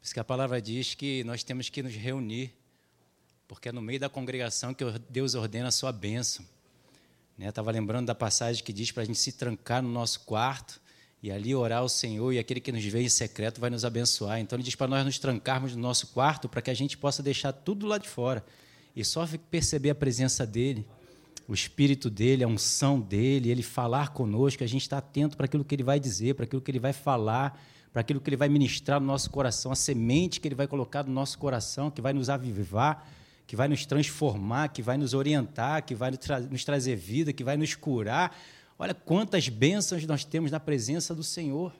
Por isso que a palavra diz que nós temos que nos reunir, porque é no meio da congregação que Deus ordena a sua bênção. Estava né? lembrando da passagem que diz para a gente se trancar no nosso quarto e ali orar ao Senhor, e aquele que nos vê em secreto vai nos abençoar. Então ele diz para nós nos trancarmos no nosso quarto para que a gente possa deixar tudo lá de fora e só perceber a presença dele, o espírito dele, a unção dele, ele falar conosco, a gente está atento para aquilo que ele vai dizer, para aquilo que ele vai falar, para aquilo que ele vai ministrar no nosso coração, a semente que ele vai colocar no nosso coração, que vai nos avivar, que vai nos transformar, que vai nos orientar, que vai nos trazer vida, que vai nos curar Olha quantas bênçãos nós temos na presença do Senhor.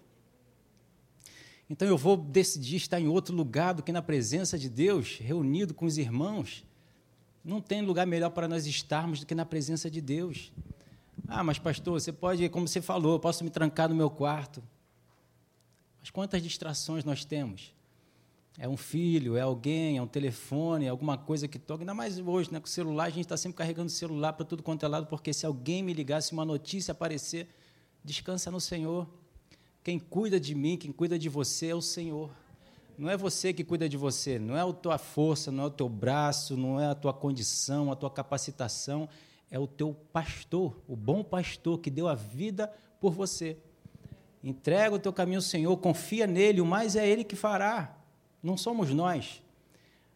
Então eu vou decidir estar em outro lugar do que na presença de Deus, reunido com os irmãos. Não tem lugar melhor para nós estarmos do que na presença de Deus. Ah, mas pastor, você pode, como você falou, eu posso me trancar no meu quarto. Mas quantas distrações nós temos? É um filho, é alguém, é um telefone, é alguma coisa que toca. Ainda mais hoje, né? com o celular, a gente está sempre carregando o celular para tudo quanto é lado, porque se alguém me ligasse, uma notícia aparecer, descansa no Senhor. Quem cuida de mim, quem cuida de você é o Senhor. Não é você que cuida de você, não é a tua força, não é o teu braço, não é a tua condição, a tua capacitação, é o teu pastor, o bom pastor que deu a vida por você. Entrega o teu caminho ao Senhor, confia nele, o mais é ele que fará. Não somos nós.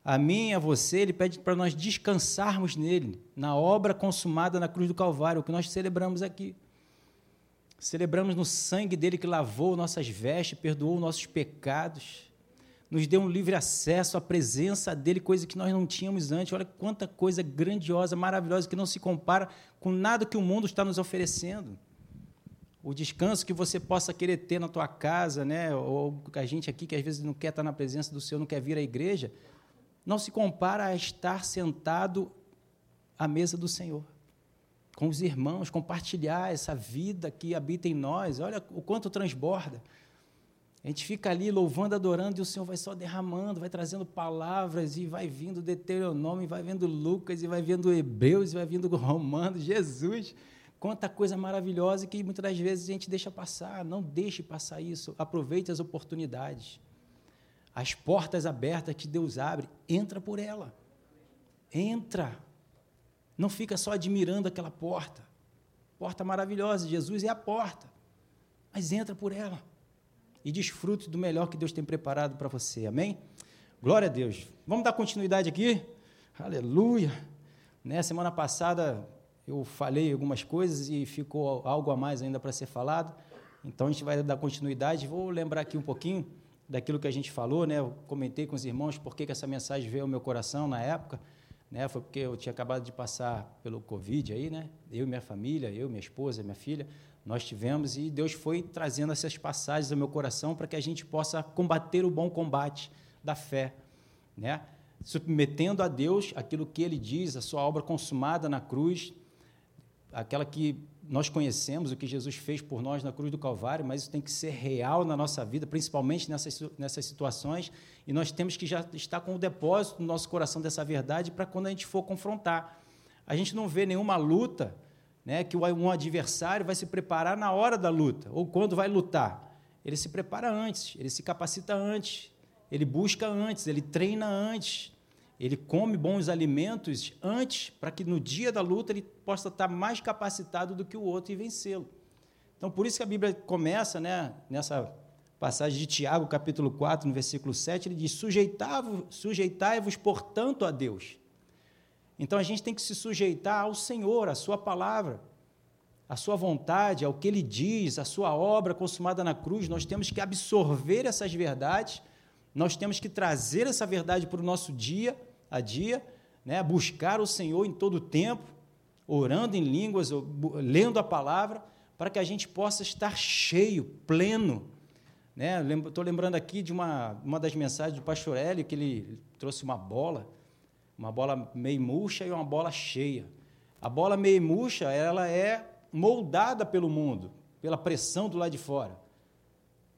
A mim a você, ele pede para nós descansarmos nele, na obra consumada na cruz do Calvário, o que nós celebramos aqui. Celebramos no sangue dele que lavou nossas vestes, perdoou nossos pecados, nos deu um livre acesso à presença dele, coisa que nós não tínhamos antes. Olha quanta coisa grandiosa, maravilhosa, que não se compara com nada que o mundo está nos oferecendo o descanso que você possa querer ter na tua casa, né? ou a gente aqui que às vezes não quer estar na presença do Senhor, não quer vir à igreja, não se compara a estar sentado à mesa do Senhor, com os irmãos, compartilhar essa vida que habita em nós, olha o quanto transborda. A gente fica ali louvando, adorando, e o Senhor vai só derramando, vai trazendo palavras, e vai vindo Deuteronômio, e vai vendo Lucas, e vai vendo Hebreus, e vai vindo Romanos, Jesus. Quanta coisa maravilhosa que muitas das vezes a gente deixa passar. Não deixe passar isso. Aproveite as oportunidades. As portas abertas que Deus abre, entra por ela. Entra. Não fica só admirando aquela porta. Porta maravilhosa, Jesus é a porta. Mas entra por ela. E desfrute do melhor que Deus tem preparado para você. Amém? Glória a Deus. Vamos dar continuidade aqui? Aleluia. Né, semana passada eu falei algumas coisas e ficou algo a mais ainda para ser falado. Então a gente vai dar continuidade. Vou lembrar aqui um pouquinho daquilo que a gente falou, né? Eu comentei com os irmãos por que, essa mensagem veio ao meu coração na época, né? Foi porque eu tinha acabado de passar pelo Covid aí, né? Eu e minha família, eu, minha esposa, minha filha, nós tivemos e Deus foi trazendo essas passagens ao meu coração para que a gente possa combater o bom combate da fé, né? Submetendo a Deus aquilo que Ele diz, a sua obra consumada na cruz, aquela que nós conhecemos, o que Jesus fez por nós na cruz do Calvário, mas isso tem que ser real na nossa vida, principalmente nessas, nessas situações, e nós temos que já estar com o depósito no nosso coração dessa verdade para quando a gente for confrontar. A gente não vê nenhuma luta né, que um adversário vai se preparar na hora da luta, ou quando vai lutar. Ele se prepara antes, ele se capacita antes, ele busca antes, ele treina antes, ele come bons alimentos antes, para que no dia da luta ele possa estar mais capacitado do que o outro e vencê-lo. Então, por isso que a Bíblia começa, né, nessa passagem de Tiago, capítulo 4, no versículo 7, ele diz: Sujeitai-vos, portanto, a Deus. Então, a gente tem que se sujeitar ao Senhor, à Sua palavra, à Sua vontade, ao que Ele diz, à Sua obra consumada na cruz. Nós temos que absorver essas verdades, nós temos que trazer essa verdade para o nosso dia a dia, né? buscar o Senhor em todo o tempo, orando em línguas, lendo a palavra, para que a gente possa estar cheio, pleno. Estou né? lembrando aqui de uma, uma das mensagens do pastor Hélio, que ele trouxe uma bola, uma bola meio murcha e uma bola cheia. A bola meio murcha, ela é moldada pelo mundo, pela pressão do lado de fora.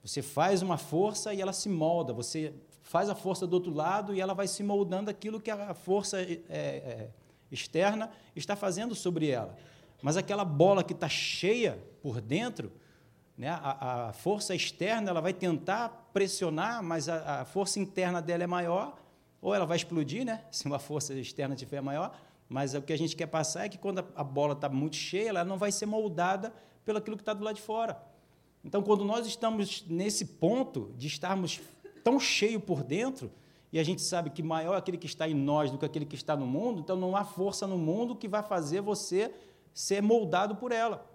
Você faz uma força e ela se molda. Você faz a força do outro lado e ela vai se moldando aquilo que a força é, é, externa está fazendo sobre ela. Mas aquela bola que está cheia por dentro, Né? A, a, força externa ela vai tentar pressionar, mas a, a, força interna dela é maior, ou ela vai explodir, né? se uma força externa tiver maior. Mas o que a gente quer passar é que quando a, bola está muito cheia, ela não vai ser moldada pelo aquilo que está do lado de fora. Então, quando nós estamos nesse ponto de estarmos tão cheio por dentro, e a gente sabe que maior é aquele que está em nós do que aquele que está no mundo, então não há força no mundo que vai fazer você ser moldado por ela.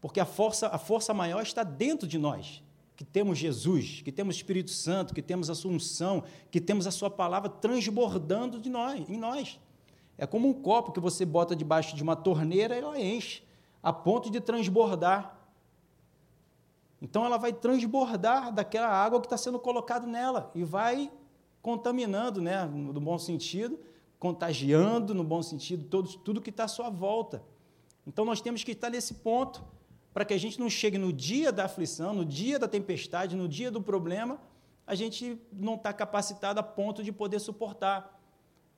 Porque a força, a força maior está dentro de nós, que temos Jesus, que temos Espírito Santo, que temos a Assunção, que temos a Sua palavra transbordando de nós, em nós. É como um copo que você bota debaixo de uma torneira e ela enche, a ponto de transbordar. Então ela vai transbordar daquela água que está sendo colocada nela e vai contaminando, né, no bom sentido, contagiando no bom sentido tudo que está à sua volta. Então nós temos que estar nesse ponto para que a gente não chegue no dia da aflição, no dia da tempestade, no dia do problema, a gente não está capacitado a ponto de poder suportar.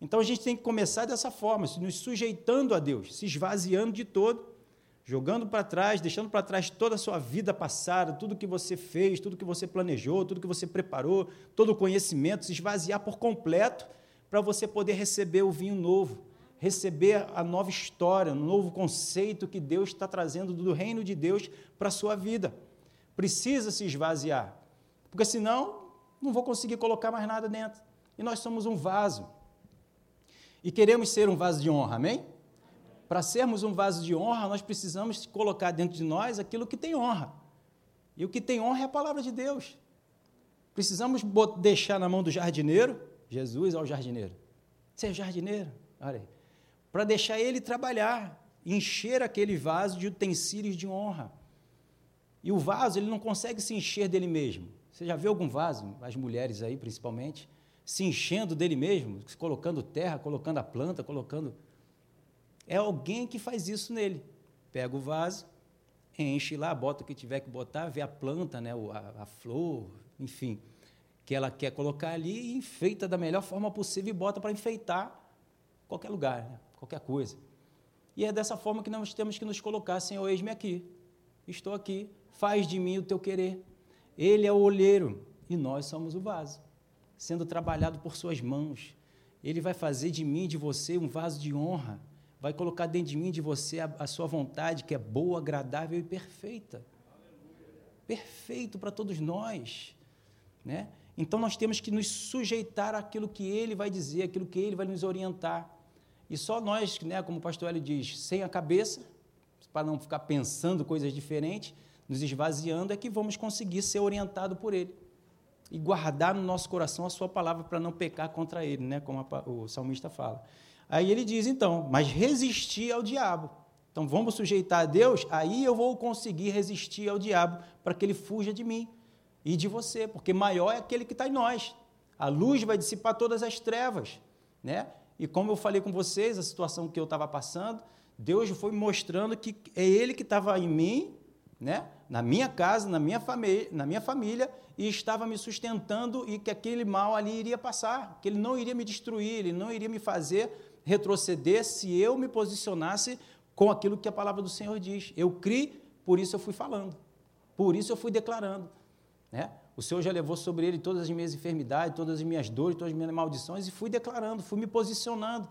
Então a gente tem que começar dessa forma, nos sujeitando a Deus, se esvaziando de todo, jogando para trás, deixando para trás toda a sua vida passada, tudo que você fez, tudo que você planejou, tudo que você preparou, todo o conhecimento, se esvaziar por completo para você poder receber o vinho novo, receber a nova história, um novo conceito que Deus está trazendo do reino de Deus para a sua vida. Precisa se esvaziar, porque senão não vou conseguir colocar mais nada dentro. E nós somos um vaso. E queremos ser um vaso de honra, amém? Para sermos um vaso de honra, nós precisamos colocar dentro de nós aquilo que tem honra. E o que tem honra é a palavra de Deus. Precisamos deixar na mão do jardineiro, Jesus é o jardineiro. Você é jardineiro? Olha aí para deixar ele trabalhar, encher aquele vaso de utensílios de honra. E o vaso, ele não consegue se encher dele mesmo. Você já viu algum vaso, as mulheres aí principalmente, se enchendo dele mesmo, colocando terra, colocando a planta, colocando. É alguém que faz isso nele. Pega o vaso, enche lá, bota o que tiver que botar, vê a planta, né, a, a flor, enfim, que ela quer colocar ali e enfeita da melhor forma possível e bota para enfeitar qualquer lugar. Né? qualquer coisa. E é dessa forma que nós temos que nos colocar, Senhor, eis-me aqui, estou aqui, faz de mim o teu querer. Ele é o olheiro e nós somos o vaso, sendo trabalhado por suas mãos. Ele vai fazer de mim, de você, um vaso de honra, vai colocar dentro de mim, de você, a, a sua vontade, que é boa, agradável e perfeita. Perfeito para todos nós, né? Então nós temos que nos sujeitar àquilo que ele vai dizer, aquilo que ele vai nos orientar. E só nós, né, como o pastor Hélio diz, sem a cabeça, para não ficar pensando coisas diferentes, nos esvaziando, é que vamos conseguir ser orientados por Ele. E guardar no nosso coração a Sua palavra para não pecar contra Ele, né, como a, o salmista fala. Aí ele diz, então, mas resistir ao diabo. Então vamos sujeitar a Deus, aí eu vou conseguir resistir ao diabo para que ele fuja de mim e de você, porque maior é aquele que está em nós. A luz vai dissipar todas as trevas, né? E como eu falei com vocês, a situação que eu estava passando, Deus foi mostrando que é Ele que estava em mim, né? Na minha casa, na minha, na minha família, e estava me sustentando e que aquele mal ali iria passar, que Ele não iria me destruir, Ele não iria me fazer retroceder se eu me posicionasse com aquilo que a palavra do Senhor diz. Eu criei, por isso eu fui falando, por isso eu fui declarando. Né? O Senhor já levou sobre ele todas as minhas enfermidades, todas as minhas dores, todas as minhas maldições, e fui declarando, fui me posicionando,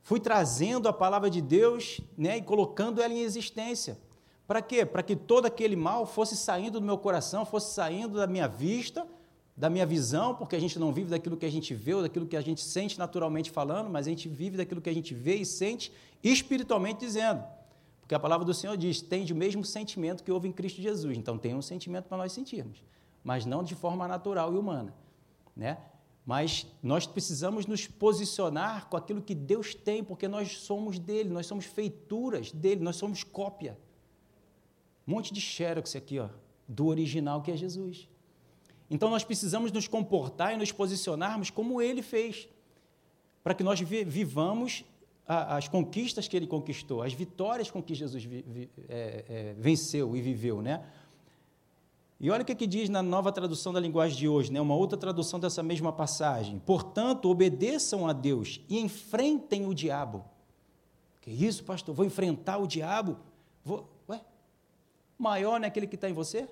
fui trazendo a palavra de Deus né, e colocando ela em existência. Para quê? Para que todo aquele mal fosse saindo do meu coração, fosse saindo da minha vista, da minha visão, porque a gente não vive daquilo que a gente vê ou daquilo que a gente sente naturalmente falando, mas a gente vive daquilo que a gente vê e sente espiritualmente dizendo. Porque a palavra do Senhor diz: tem o mesmo sentimento que houve em Cristo Jesus. Então tem um sentimento para nós sentirmos mas não de forma natural e humana, né? Mas nós precisamos nos posicionar com aquilo que Deus tem, porque nós somos dele, nós somos feituras dele, nós somos cópia. Um monte de xerox aqui, ó, do original que é Jesus. Então nós precisamos nos comportar e nos posicionarmos como ele fez, para que nós vivamos as conquistas que ele conquistou, as vitórias com que Jesus é, é, venceu e viveu, né? E olha o que, que diz na nova tradução da linguagem de hoje, né? uma outra tradução dessa mesma passagem. Portanto, obedeçam a Deus e enfrentem o diabo. Que isso, pastor? Vou enfrentar o diabo? Vou... Maior não é aquele que está em você?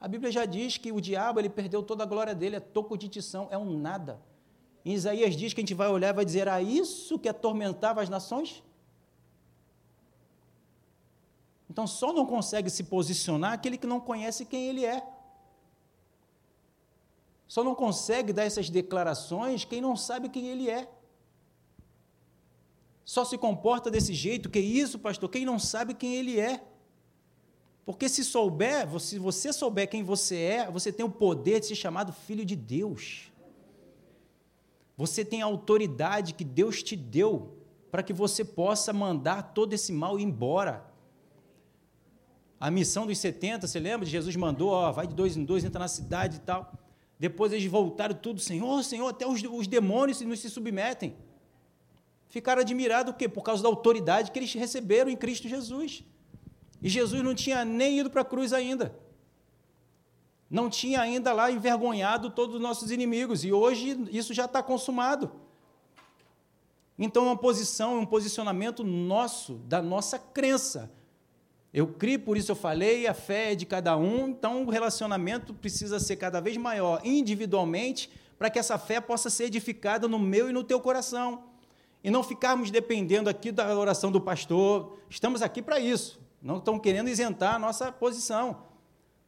A Bíblia já diz que o diabo ele perdeu toda a glória dele, é toco de tição, é um nada. Em Isaías diz que a gente vai olhar e vai dizer: a isso que atormentava as nações? Então só não consegue se posicionar aquele que não conhece quem ele é. Só não consegue dar essas declarações quem não sabe quem ele é. Só se comporta desse jeito, que isso, pastor, quem não sabe quem ele é. Porque se souber, se você souber quem você é, você tem o poder de ser chamado filho de Deus. Você tem a autoridade que Deus te deu para que você possa mandar todo esse mal embora. A missão dos 70, você lembra? Jesus mandou, ó, vai de dois em dois, entra na cidade e tal. Depois eles voltaram tudo, Senhor, Senhor, até os, os demônios não se submetem. Ficaram admirados o quê? Por causa da autoridade que eles receberam em Cristo Jesus. E Jesus não tinha nem ido para a cruz ainda. Não tinha ainda lá envergonhado todos os nossos inimigos. E hoje isso já está consumado. Então, uma posição, um posicionamento nosso, da nossa crença. Eu criei, por isso eu falei, a fé é de cada um, então o relacionamento precisa ser cada vez maior individualmente, para que essa fé possa ser edificada no meu e no teu coração. E não ficarmos dependendo aqui da oração do pastor. Estamos aqui para isso. Não estão querendo isentar a nossa posição.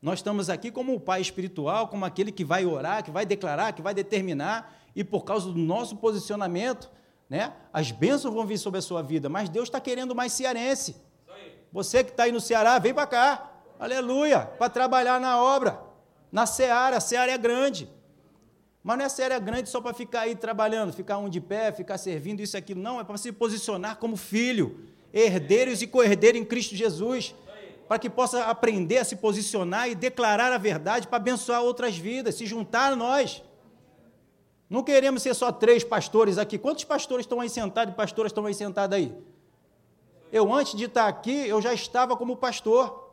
Nós estamos aqui como o pai espiritual, como aquele que vai orar, que vai declarar, que vai determinar, e por causa do nosso posicionamento, né, as bênçãos vão vir sobre a sua vida, mas Deus está querendo mais cearense. Você que está aí no Ceará, vem para cá. Aleluia. Para trabalhar na obra. Na seara. A seara é grande. Mas não é seara grande só para ficar aí trabalhando, ficar um de pé, ficar servindo isso e aquilo. Não, é para se posicionar como filho, herdeiros e co-herdeiros em Cristo Jesus. Para que possa aprender a se posicionar e declarar a verdade para abençoar outras vidas, se juntar a nós. Não queremos ser só três pastores aqui. Quantos pastores estão aí sentados e pastoras estão aí sentados aí? Eu, antes de estar aqui, eu já estava como pastor.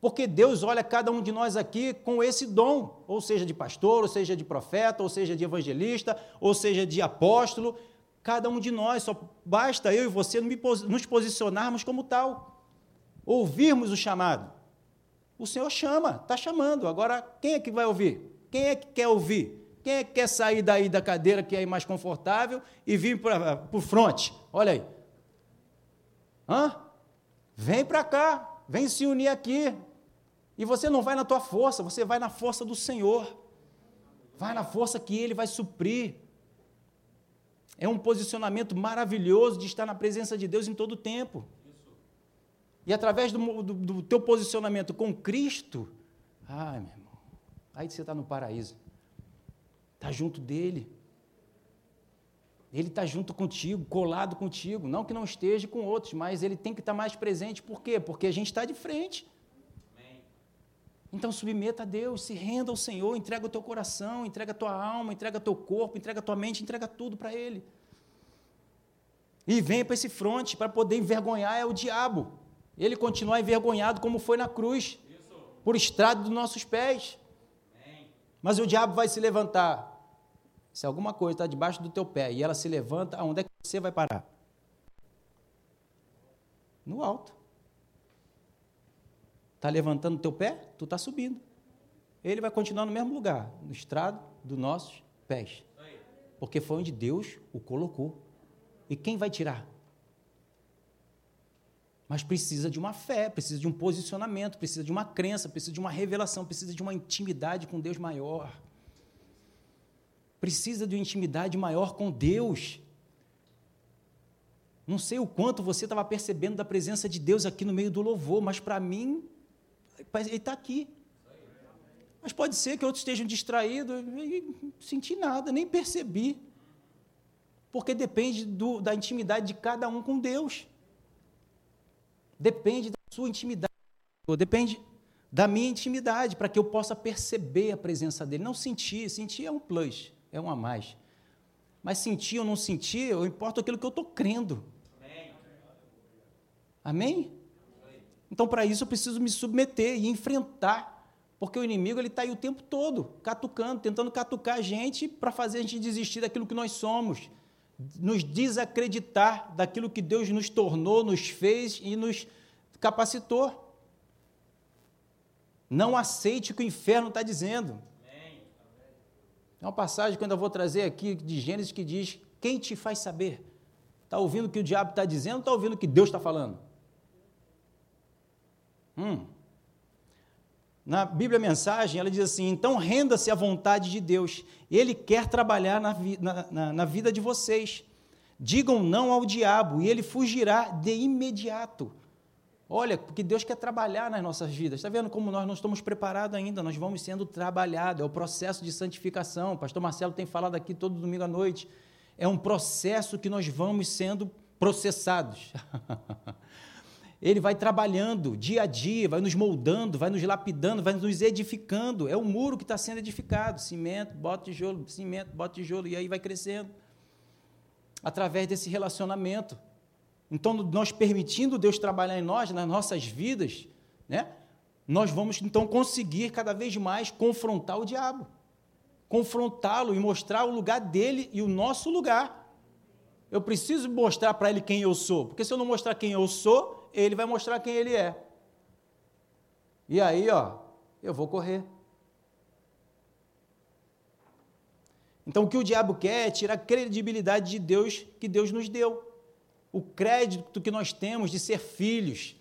Porque Deus olha cada um de nós aqui com esse dom, ou seja, de pastor, ou seja, de profeta, ou seja, de evangelista, ou seja, de apóstolo. Cada um de nós, só basta eu e você nos posicionarmos como tal, ouvirmos o chamado. O Senhor chama, está chamando. Agora, quem é que vai ouvir? Quem é que quer ouvir? Quem é que quer sair daí da cadeira que é mais confortável e vir para o fronte? Olha aí. Hã? Vem para cá, vem se unir aqui. E você não vai na tua força, você vai na força do Senhor. Vai na força que Ele vai suprir. É um posicionamento maravilhoso de estar na presença de Deus em todo o tempo. E através do, do, do teu posicionamento com Cristo, ai, meu irmão, aí você está no paraíso. Está junto dele. Ele está junto contigo, colado contigo. Não que não esteja com outros, mas ele tem que estar tá mais presente. Por quê? Porque a gente está de frente. Então submeta a Deus, se renda ao Senhor, entrega o teu coração, entrega a tua alma, entrega o teu corpo, entrega a tua mente, entrega tudo para Ele. E venha para esse fronte para poder envergonhar é o diabo. Ele continuar envergonhado como foi na cruz, Isso. por estrado dos nossos pés. Mas o diabo vai se levantar se alguma coisa está debaixo do teu pé e ela se levanta, aonde é que você vai parar? No alto. Está levantando o teu pé? Tu está subindo. Ele vai continuar no mesmo lugar, no estrado dos nossos pés. Porque foi onde Deus o colocou. E quem vai tirar? Mas precisa de uma fé, precisa de um posicionamento, precisa de uma crença, precisa de uma revelação, precisa de uma intimidade com Deus maior precisa de uma intimidade maior com Deus. Não sei o quanto você estava percebendo da presença de Deus aqui no meio do louvor, mas para mim, ele está aqui. Mas pode ser que outros estejam distraídos e não senti nada, nem percebi. Porque depende do, da intimidade de cada um com Deus. Depende da sua intimidade. Depende da minha intimidade, para que eu possa perceber a presença dele. Não sentir, sentir é um plus é um a mais. Mas sentir ou não sentir, eu importo aquilo que eu estou crendo. Amém? Amém? Então, para isso, eu preciso me submeter e enfrentar. Porque o inimigo ele está aí o tempo todo, catucando, tentando catucar a gente para fazer a gente desistir daquilo que nós somos, nos desacreditar daquilo que Deus nos tornou, nos fez e nos capacitou. Não aceite o que o inferno está dizendo. É uma passagem que eu ainda vou trazer aqui de Gênesis que diz: Quem te faz saber? Está ouvindo o que o diabo está dizendo ou está ouvindo o que Deus está falando? Hum. Na Bíblia Mensagem, ela diz assim: Então renda-se à vontade de Deus. Ele quer trabalhar na, vi na, na, na vida de vocês. Digam não ao diabo e ele fugirá de imediato. Olha, porque Deus quer trabalhar nas nossas vidas. Está vendo como nós não estamos preparados ainda? Nós vamos sendo trabalhados. É o processo de santificação. O pastor Marcelo tem falado aqui todo domingo à noite. É um processo que nós vamos sendo processados. Ele vai trabalhando dia a dia, vai nos moldando, vai nos lapidando, vai nos edificando. É o muro que está sendo edificado. Cimento, bota tijolo, cimento, bota tijolo, e aí vai crescendo. Através desse relacionamento. Então, nós permitindo Deus trabalhar em nós, nas nossas vidas, né? Nós vamos então conseguir cada vez mais confrontar o diabo. Confrontá-lo e mostrar o lugar dele e o nosso lugar. Eu preciso mostrar para ele quem eu sou, porque se eu não mostrar quem eu sou, ele vai mostrar quem ele é. E aí, ó, eu vou correr. Então, o que o diabo quer é tirar a credibilidade de Deus que Deus nos deu o crédito que nós temos de ser filhos,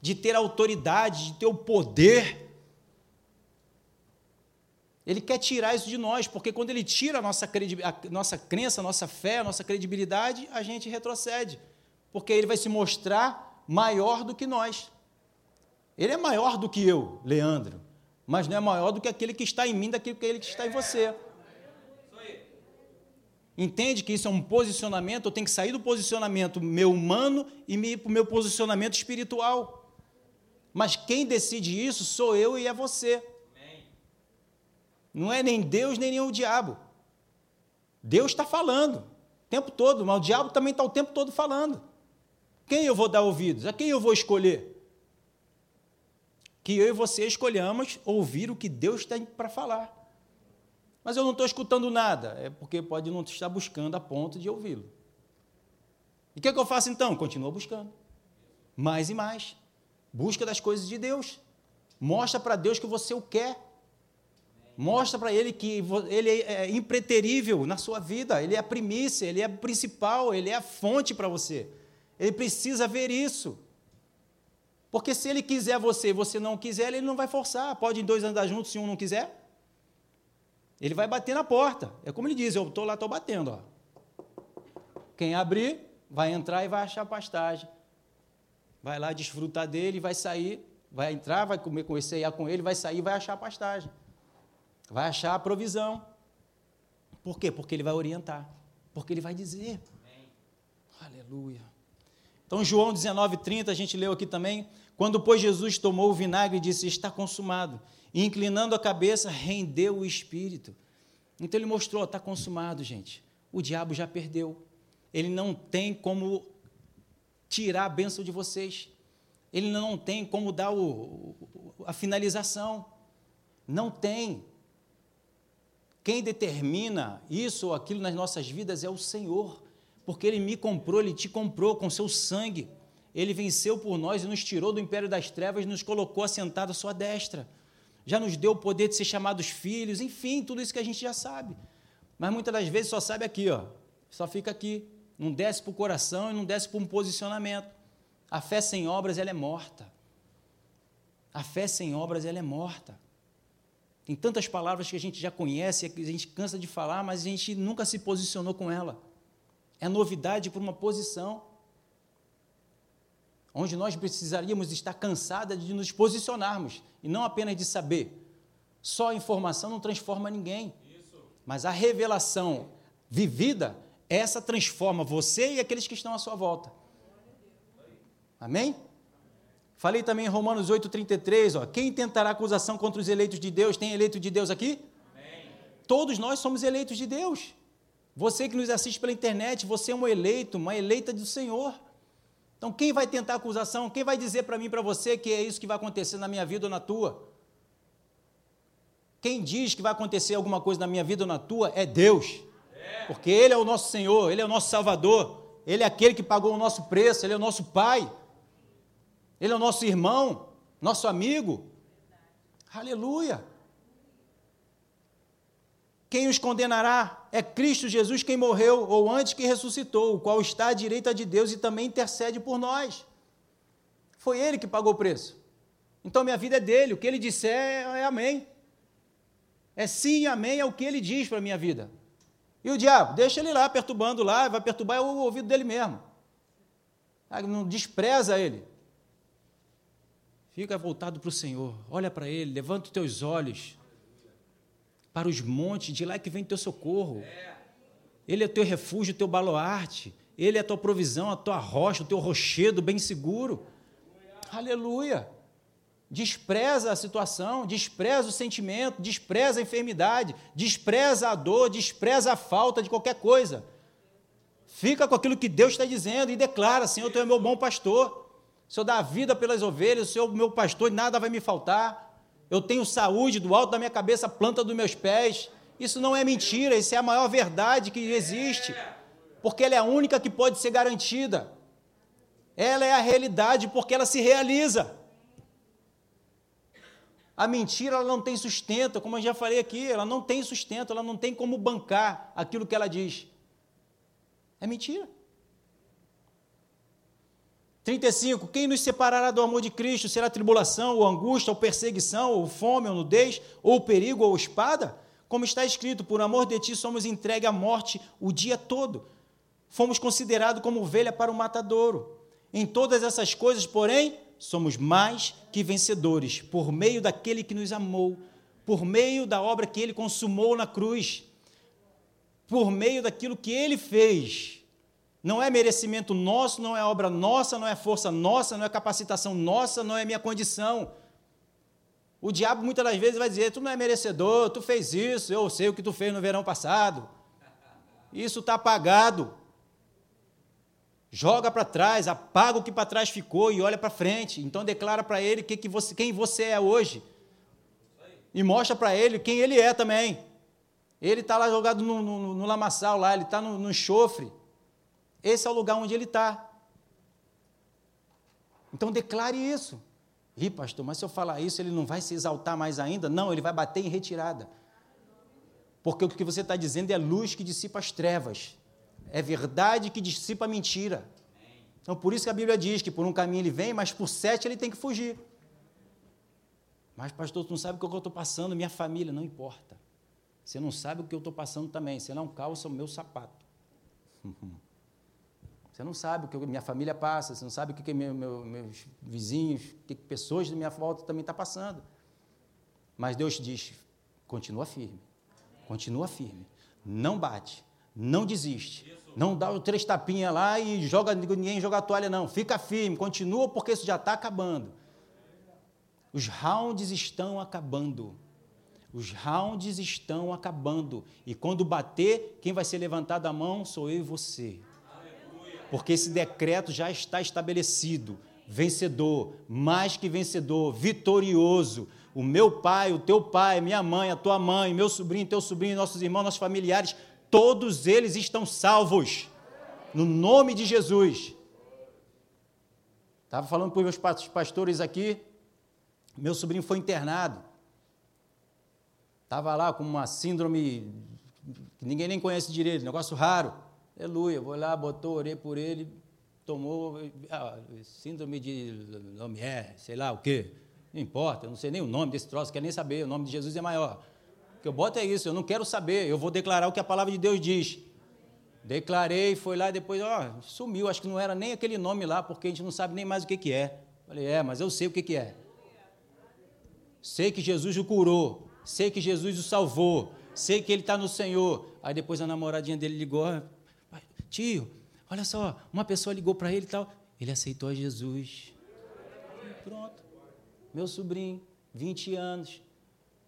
de ter autoridade, de ter o poder. Ele quer tirar isso de nós, porque quando ele tira a nossa, a nossa crença, a nossa fé, a nossa credibilidade, a gente retrocede, porque ele vai se mostrar maior do que nós. Ele é maior do que eu, Leandro, mas não é maior do que aquele que está em mim, daquele que está em você. Entende que isso é um posicionamento, eu tenho que sair do posicionamento meu humano e ir para o meu posicionamento espiritual. Mas quem decide isso sou eu e é você. Não é nem Deus nem, nem o diabo. Deus está falando o tempo todo, mas o diabo também está o tempo todo falando. Quem eu vou dar ouvidos? A quem eu vou escolher? Que eu e você escolhamos ouvir o que Deus tem para falar. Mas eu não estou escutando nada. É porque pode não estar buscando a ponto de ouvi-lo. E o que, é que eu faço então? Continua buscando. Mais e mais. Busca das coisas de Deus. Mostra para Deus que você o quer. Mostra para Ele que Ele é impreterível na sua vida. Ele é a primícia, Ele é o principal, Ele é a fonte para você. Ele precisa ver isso. Porque se Ele quiser você e você não quiser, Ele não vai forçar. Pode dois andar juntos se um não quiser? Ele vai bater na porta. É como ele diz, eu estou lá, estou batendo. Ó. Quem abrir, vai entrar e vai achar pastagem. Vai lá desfrutar dele, vai sair, vai entrar, vai comer com esse com ele, vai sair, vai achar pastagem. Vai achar a provisão. Por quê? Porque ele vai orientar. Porque ele vai dizer. Amém. Aleluia. Então, João 19,30, a gente leu aqui também. Quando, pois, Jesus tomou o vinagre e disse: Está consumado e inclinando a cabeça, rendeu o espírito. Então ele mostrou: está consumado, gente. O diabo já perdeu. Ele não tem como tirar a bênção de vocês. Ele não tem como dar o, a finalização. Não tem. Quem determina isso ou aquilo nas nossas vidas é o Senhor, porque Ele me comprou, Ele te comprou com seu sangue. Ele venceu por nós e nos tirou do império das trevas e nos colocou assentado à sua destra já nos deu o poder de ser chamados filhos, enfim, tudo isso que a gente já sabe. Mas muitas das vezes só sabe aqui, ó, só fica aqui, não desce para o coração e não desce para um posicionamento. A fé sem obras ela é morta. A fé sem obras ela é morta. Tem tantas palavras que a gente já conhece, que a gente cansa de falar, mas a gente nunca se posicionou com ela. É novidade para uma posição onde nós precisaríamos estar cansados de nos posicionarmos e não apenas de saber. Só a informação não transforma ninguém, Isso. mas a revelação vivida, essa transforma você e aqueles que estão à sua volta. Amém? Falei também em Romanos 8,33, ó, quem tentará acusação contra os eleitos de Deus? Tem eleito de Deus aqui? Amém. Todos nós somos eleitos de Deus. Você que nos assiste pela internet, você é um eleito, uma eleita do Senhor. Então, quem vai tentar acusação? Quem vai dizer para mim, para você, que é isso que vai acontecer na minha vida ou na tua? Quem diz que vai acontecer alguma coisa na minha vida ou na tua é Deus. Porque Ele é o nosso Senhor, Ele é o nosso Salvador, Ele é aquele que pagou o nosso preço, Ele é o nosso Pai. Ele é o nosso irmão, nosso amigo. Aleluia. Quem os condenará? É Cristo Jesus quem morreu, ou antes que ressuscitou, o qual está à direita de Deus e também intercede por nós. Foi Ele que pagou o preço. Então minha vida é dele, o que ele disser é, é amém. É sim amém, é o que ele diz para a minha vida. E o diabo, deixa ele lá perturbando lá, vai perturbar o ouvido dele mesmo. Ah, não despreza ele. Fica voltado para o Senhor, olha para ele, levanta os teus olhos para os montes, de lá que vem teu socorro. Ele é teu refúgio, teu baluarte. Ele é a tua provisão, a tua rocha, o teu rochedo bem seguro. Aleluia. Despreza a situação, despreza o sentimento, despreza a enfermidade, despreza a dor, despreza a falta de qualquer coisa. Fica com aquilo que Deus está dizendo e declara: Senhor, tu é meu bom pastor. O Senhor dá a vida pelas ovelhas, o Senhor é meu pastor e nada vai me faltar eu tenho saúde do alto da minha cabeça, planta dos meus pés. Isso não é mentira, isso é a maior verdade que existe, porque ela é a única que pode ser garantida. Ela é a realidade porque ela se realiza. A mentira ela não tem sustento, como eu já falei aqui, ela não tem sustento, ela não tem como bancar aquilo que ela diz. É mentira. 35. Quem nos separará do amor de Cristo? Será tribulação, ou angústia, ou perseguição, ou fome, ou nudez, ou perigo, ou espada? Como está escrito, por amor de ti somos entregue à morte o dia todo. Fomos considerados como ovelha para o matadouro. Em todas essas coisas, porém, somos mais que vencedores, por meio daquele que nos amou, por meio da obra que ele consumou na cruz, por meio daquilo que ele fez não é merecimento nosso, não é obra nossa, não é força nossa, não é capacitação nossa, não é minha condição. O diabo muitas das vezes vai dizer: tu não é merecedor, tu fez isso, eu sei o que tu fez no verão passado. Isso está apagado. Joga para trás, apaga o que para trás ficou e olha para frente. Então declara para ele que, que você, quem você é hoje. E mostra para ele quem ele é também. Ele está lá jogado no, no, no, lamaçal, lá, ele está no, no enxofre. Esse é o lugar onde ele está. Então declare isso. Ih, pastor, mas se eu falar isso, ele não vai se exaltar mais ainda? Não, ele vai bater em retirada. Porque o que você está dizendo é luz que dissipa as trevas. É verdade que dissipa a mentira. Então, por isso que a Bíblia diz que por um caminho ele vem, mas por sete ele tem que fugir. Mas, pastor, tu não sabe o que eu estou passando, minha família, não importa. Você não sabe o que eu estou passando também, você não calça o meu sapato. Você não sabe o que minha família passa, você não sabe o que meu, meu, meus vizinhos, o que pessoas da minha volta também estão tá passando. Mas Deus diz: continua firme, continua firme, não bate, não desiste, não dá o três tapinhas lá e joga ninguém joga a toalha, não. Fica firme, continua porque isso já está acabando. Os rounds estão acabando. Os rounds estão acabando. E quando bater, quem vai ser levantado a mão sou eu e você porque esse decreto já está estabelecido. Vencedor, mais que vencedor, vitorioso. O meu pai, o teu pai, minha mãe, a tua mãe, meu sobrinho, teu sobrinho, nossos irmãos, nossos familiares, todos eles estão salvos. No nome de Jesus. Estava falando para os meus pastores aqui, meu sobrinho foi internado. Estava lá com uma síndrome que ninguém nem conhece direito, negócio raro. Aleluia. Vou lá, botou, orei por ele, tomou ah, síndrome de Lomier, sei lá o quê. Não importa, eu não sei nem o nome desse troço, quero nem saber, o nome de Jesus é maior. O que eu boto é isso, eu não quero saber, eu vou declarar o que a palavra de Deus diz. Declarei, foi lá e depois, ó, sumiu, acho que não era nem aquele nome lá, porque a gente não sabe nem mais o que, que é. Falei, é, mas eu sei o que, que é. Sei que Jesus o curou, sei que Jesus o salvou, sei que ele está no Senhor. Aí depois a namoradinha dele ligou, Tio, olha só, uma pessoa ligou para ele e tal. Ele aceitou a Jesus. Pronto. Meu sobrinho, 20 anos,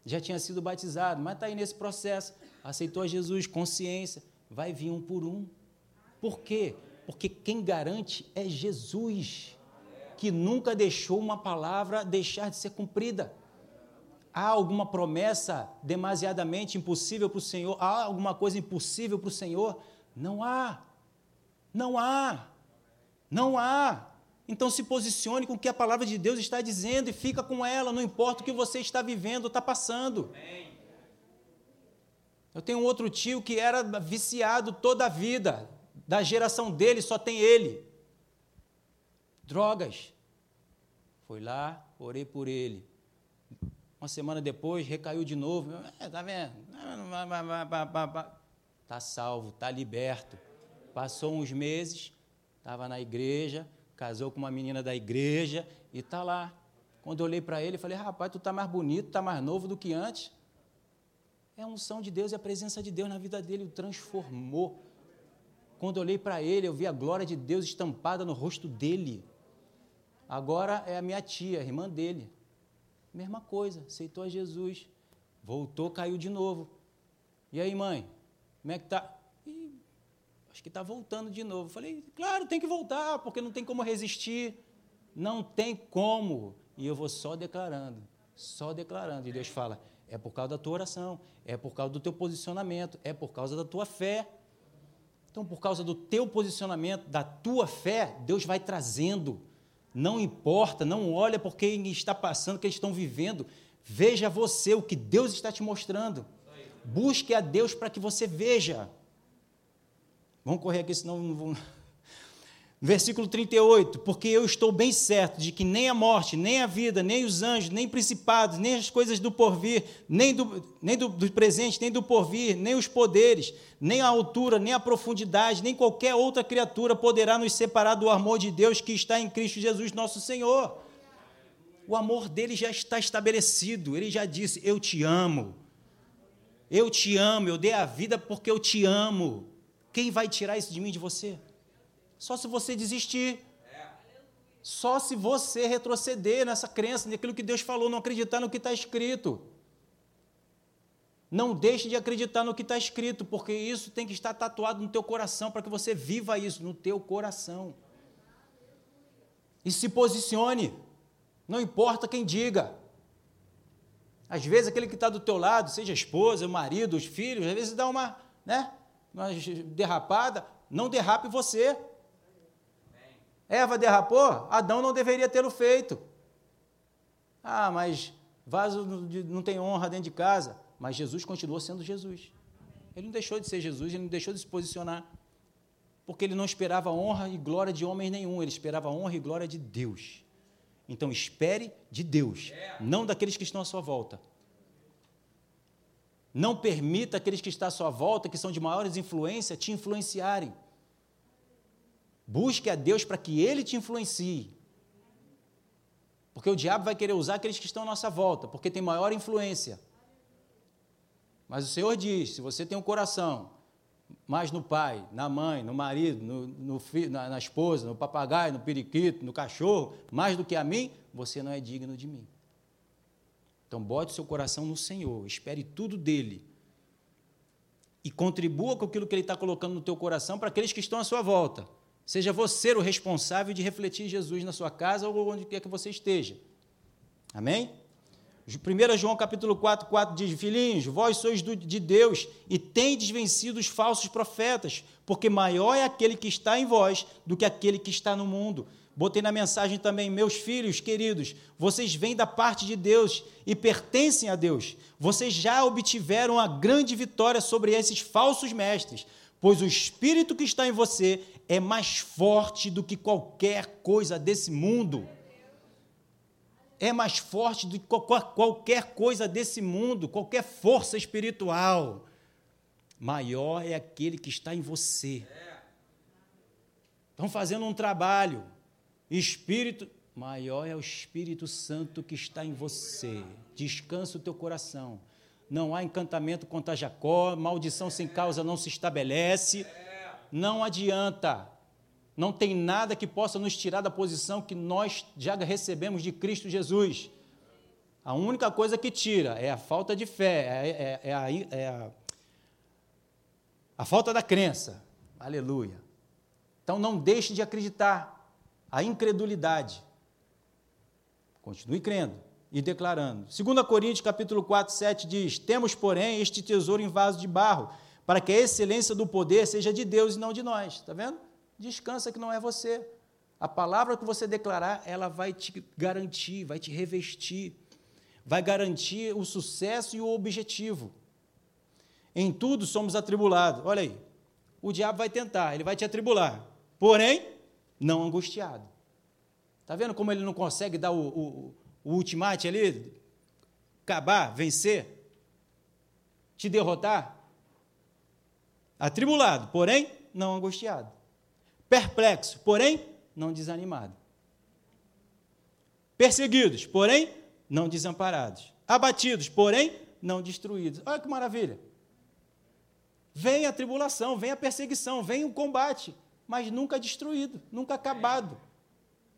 já tinha sido batizado, mas está aí nesse processo. Aceitou a Jesus, consciência. Vai vir um por um. Por quê? Porque quem garante é Jesus, que nunca deixou uma palavra deixar de ser cumprida. Há alguma promessa demasiadamente impossível para o Senhor? Há alguma coisa impossível para o Senhor? Não há. Não há. Não há. Então se posicione com o que a palavra de Deus está dizendo e fica com ela, não importa o que você está vivendo, está passando. Eu tenho um outro tio que era viciado toda a vida, da geração dele só tem ele. Drogas. Foi lá, orei por ele. Uma semana depois, recaiu de novo. É, tá vendo? Está salvo, está liberto. Passou uns meses, estava na igreja, casou com uma menina da igreja e está lá. Quando eu olhei para ele, falei, rapaz, tu está mais bonito, está mais novo do que antes. É a unção de Deus e a presença de Deus na vida dele o transformou. Quando eu olhei para ele, eu vi a glória de Deus estampada no rosto dele. Agora é a minha tia, a irmã dele. Mesma coisa, aceitou a Jesus. Voltou, caiu de novo. E aí, mãe? Como é que tá? Acho que está voltando de novo. Falei, claro, tem que voltar, porque não tem como resistir. Não tem como. E eu vou só declarando, só declarando. E Deus fala: é por causa da tua oração, é por causa do teu posicionamento, é por causa da tua fé. Então, por causa do teu posicionamento, da tua fé, Deus vai trazendo. Não importa, não olha por quem está passando, que eles estão vivendo. Veja você, o que Deus está te mostrando. Busque a Deus para que você veja. Vamos correr aqui, senão não vou. Versículo 38: Porque eu estou bem certo de que nem a morte, nem a vida, nem os anjos, nem principados, nem as coisas do porvir, nem do, nem do, do presente, nem do porvir, nem os poderes, nem a altura, nem a profundidade, nem qualquer outra criatura poderá nos separar do amor de Deus que está em Cristo Jesus, nosso Senhor. O amor dele já está estabelecido, ele já disse: Eu te amo. Eu te amo, eu dei a vida porque eu te amo. Quem vai tirar isso de mim, de você? Só se você desistir. Só se você retroceder nessa crença, naquilo que Deus falou, não acreditar no que está escrito. Não deixe de acreditar no que está escrito, porque isso tem que estar tatuado no teu coração, para que você viva isso no teu coração. E se posicione, não importa quem diga. Às vezes aquele que está do teu lado, seja a esposa, o marido, os filhos, às vezes dá uma, né? Uma derrapada, não derrape você. Eva derrapou, Adão não deveria tê-lo feito. Ah, mas vaso não tem honra dentro de casa. Mas Jesus continuou sendo Jesus. Ele não deixou de ser Jesus, ele não deixou de se posicionar. Porque ele não esperava honra e glória de homem nenhum, ele esperava honra e glória de Deus. Então espere de Deus, não daqueles que estão à sua volta. Não permita aqueles que estão à sua volta, que são de maiores influência, te influenciarem. Busque a Deus para que Ele te influencie. Porque o diabo vai querer usar aqueles que estão à nossa volta, porque tem maior influência. Mas o Senhor diz: se você tem um coração mais no pai, na mãe, no marido, no, no filho, na, na esposa, no papagaio, no periquito, no cachorro, mais do que a mim, você não é digno de mim. Então, bote seu coração no Senhor, espere tudo dele. E contribua com aquilo que ele está colocando no teu coração para aqueles que estão à sua volta. Seja você o responsável de refletir Jesus na sua casa ou onde quer que você esteja. Amém? 1 João capítulo 4, 4 diz: Filhinhos, vós sois de Deus e tendes vencido os falsos profetas, porque maior é aquele que está em vós do que aquele que está no mundo. Botei na mensagem também, meus filhos queridos, vocês vêm da parte de Deus e pertencem a Deus. Vocês já obtiveram a grande vitória sobre esses falsos mestres, pois o espírito que está em você é mais forte do que qualquer coisa desse mundo. É mais forte do que qualquer coisa desse mundo, qualquer força espiritual. Maior é aquele que está em você. Estão fazendo um trabalho Espírito, maior é o Espírito Santo que está em você. Descansa o teu coração. Não há encantamento contra Jacó, maldição sem causa não se estabelece. Não adianta. Não tem nada que possa nos tirar da posição que nós já recebemos de Cristo Jesus. A única coisa que tira é a falta de fé, é, é, é, a, é a, a falta da crença. Aleluia. Então não deixe de acreditar a incredulidade. Continue crendo e declarando. 2 Coríntios capítulo 4, 7 diz: Temos, porém, este tesouro em vaso de barro, para que a excelência do poder seja de Deus e não de nós. Está vendo? Descansa que não é você. A palavra que você declarar, ela vai te garantir, vai te revestir, vai garantir o sucesso e o objetivo. Em tudo somos atribulados. Olha aí. O diabo vai tentar, ele vai te atribular. Porém, não angustiado. Está vendo como ele não consegue dar o, o, o ultimate ali? Acabar, vencer? Te derrotar? Atribulado, porém, não angustiado. Perplexo, porém, não desanimado. Perseguidos, porém, não desamparados. Abatidos, porém, não destruídos. Olha que maravilha. Vem a tribulação, vem a perseguição, vem o combate, mas nunca destruído, nunca acabado.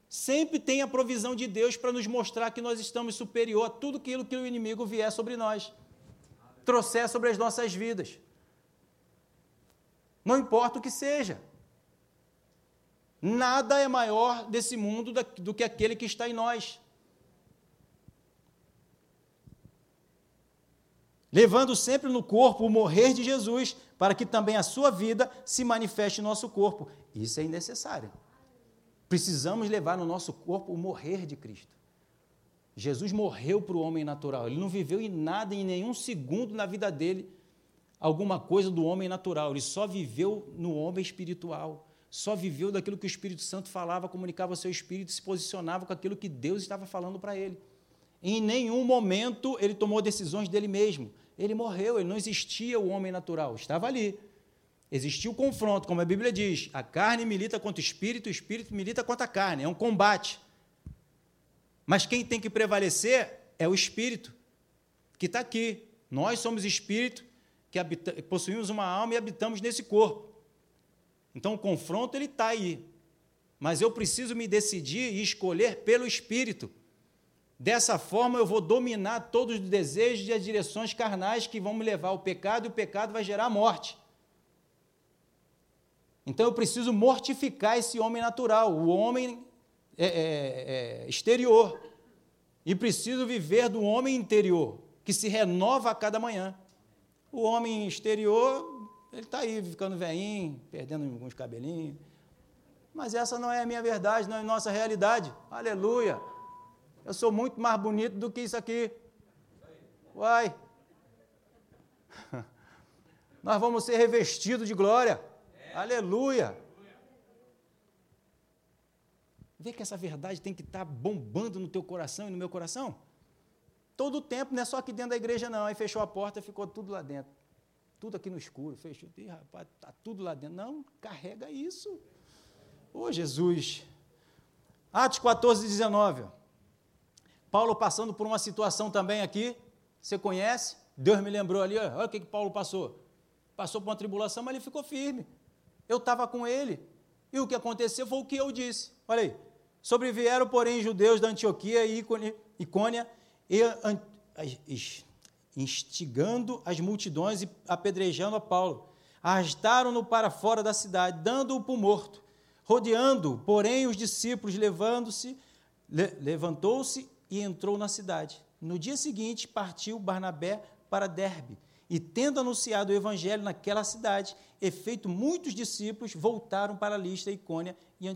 Sempre tem a provisão de Deus para nos mostrar que nós estamos superior a tudo aquilo que o inimigo vier sobre nós, trouxer sobre as nossas vidas. Não importa o que seja. Nada é maior desse mundo do que aquele que está em nós. Levando sempre no corpo o morrer de Jesus, para que também a sua vida se manifeste em nosso corpo. Isso é necessário. Precisamos levar no nosso corpo o morrer de Cristo. Jesus morreu para o homem natural. Ele não viveu em nada, em nenhum segundo na vida dele, alguma coisa do homem natural. Ele só viveu no homem espiritual. Só viveu daquilo que o Espírito Santo falava, comunicava ao seu espírito, se posicionava com aquilo que Deus estava falando para ele. Em nenhum momento ele tomou decisões dele mesmo. Ele morreu, ele não existia o homem natural, estava ali. Existia o confronto, como a Bíblia diz: a carne milita contra o espírito, o espírito milita contra a carne, é um combate. Mas quem tem que prevalecer é o espírito, que está aqui. Nós somos espírito que possuímos uma alma e habitamos nesse corpo. Então o confronto ele está aí. Mas eu preciso me decidir e escolher pelo espírito. Dessa forma, eu vou dominar todos os desejos e as direções carnais que vão me levar ao pecado, e o pecado vai gerar morte. Então, eu preciso mortificar esse homem natural, o homem é, é, é, exterior. E preciso viver do homem interior, que se renova a cada manhã. O homem exterior, ele está aí ficando veinho, perdendo alguns cabelinhos. Mas essa não é a minha verdade, não é a nossa realidade. Aleluia! Eu sou muito mais bonito do que isso aqui. Uai. Nós vamos ser revestidos de glória. É. Aleluia. Vê que essa verdade tem que estar bombando no teu coração e no meu coração? Todo o tempo, não é só aqui dentro da igreja, não. Aí fechou a porta, ficou tudo lá dentro. Tudo aqui no escuro. Fechou. Ih, rapaz, está tudo lá dentro. Não, carrega isso. Ô, Jesus. Atos 14, 19. Paulo passando por uma situação também aqui, você conhece? Deus me lembrou ali, olha o que, que Paulo passou. Passou por uma tribulação, mas ele ficou firme. Eu estava com ele. E o que aconteceu foi o que eu disse. Olha aí. Sobrevieram, porém, judeus da Antioquia e Icônia, e instigando as multidões e apedrejando a Paulo. Arrastaram-no para fora da cidade, dando-o por morto. Rodeando, porém, os discípulos, levando-se, levantou-se e entrou na cidade. No dia seguinte, partiu Barnabé para Derbe, e tendo anunciado o evangelho naquela cidade, efeito muitos discípulos voltaram para Listra, Icônia e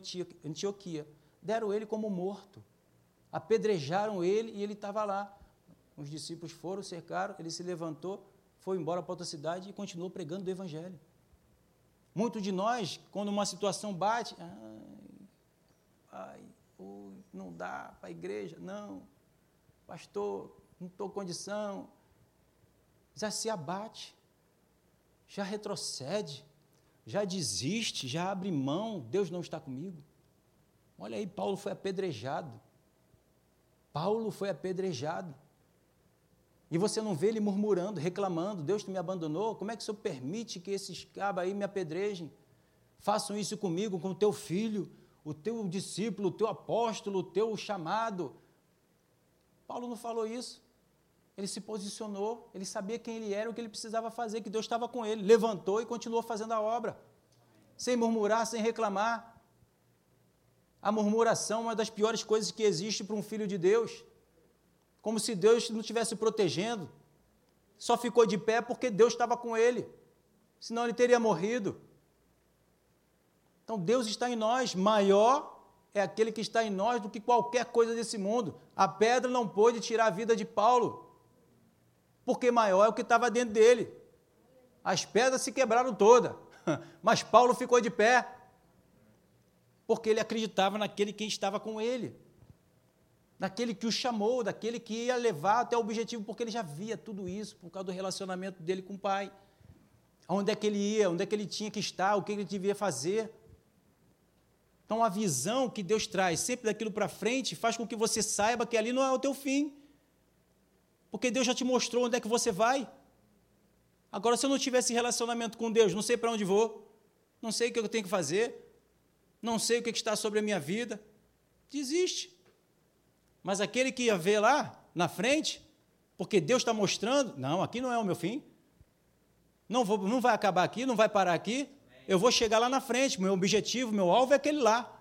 Antioquia. Deram ele como morto. Apedrejaram ele e ele estava lá. Os discípulos foram, cercaram, ele se levantou, foi embora para outra cidade e continuou pregando o evangelho. Muitos de nós, quando uma situação bate, ai, ai, não dá para a igreja, não. Pastor, não estou condição. Já se abate, já retrocede, já desiste, já abre mão, Deus não está comigo. Olha aí, Paulo foi apedrejado. Paulo foi apedrejado. E você não vê ele murmurando, reclamando, Deus me abandonou, como é que o Senhor permite que esses cabos aí me apedrejem? Façam isso comigo, com o teu filho, o teu discípulo, o teu apóstolo, o teu chamado. Paulo não falou isso. Ele se posicionou, ele sabia quem ele era, o que ele precisava fazer, que Deus estava com ele. Levantou e continuou fazendo a obra, sem murmurar, sem reclamar. A murmuração é uma das piores coisas que existe para um filho de Deus. Como se Deus não estivesse protegendo. Só ficou de pé porque Deus estava com ele. Senão ele teria morrido. Então Deus está em nós, maior é aquele que está em nós do que qualquer coisa desse mundo. A pedra não pôde tirar a vida de Paulo, porque maior é o que estava dentro dele. As pedras se quebraram todas, mas Paulo ficou de pé, porque ele acreditava naquele que estava com ele, naquele que o chamou, daquele que ia levar até o objetivo, porque ele já via tudo isso por causa do relacionamento dele com o pai. Onde é que ele ia, onde é que ele tinha que estar, o que ele devia fazer. Então, a visão que Deus traz sempre daquilo para frente faz com que você saiba que ali não é o teu fim. Porque Deus já te mostrou onde é que você vai. Agora, se eu não tivesse relacionamento com Deus, não sei para onde vou, não sei o que eu tenho que fazer, não sei o que está sobre a minha vida, desiste. Mas aquele que ia ver lá, na frente, porque Deus está mostrando, não, aqui não é o meu fim, não, vou, não vai acabar aqui, não vai parar aqui, eu vou chegar lá na frente, meu objetivo, meu alvo é aquele lá.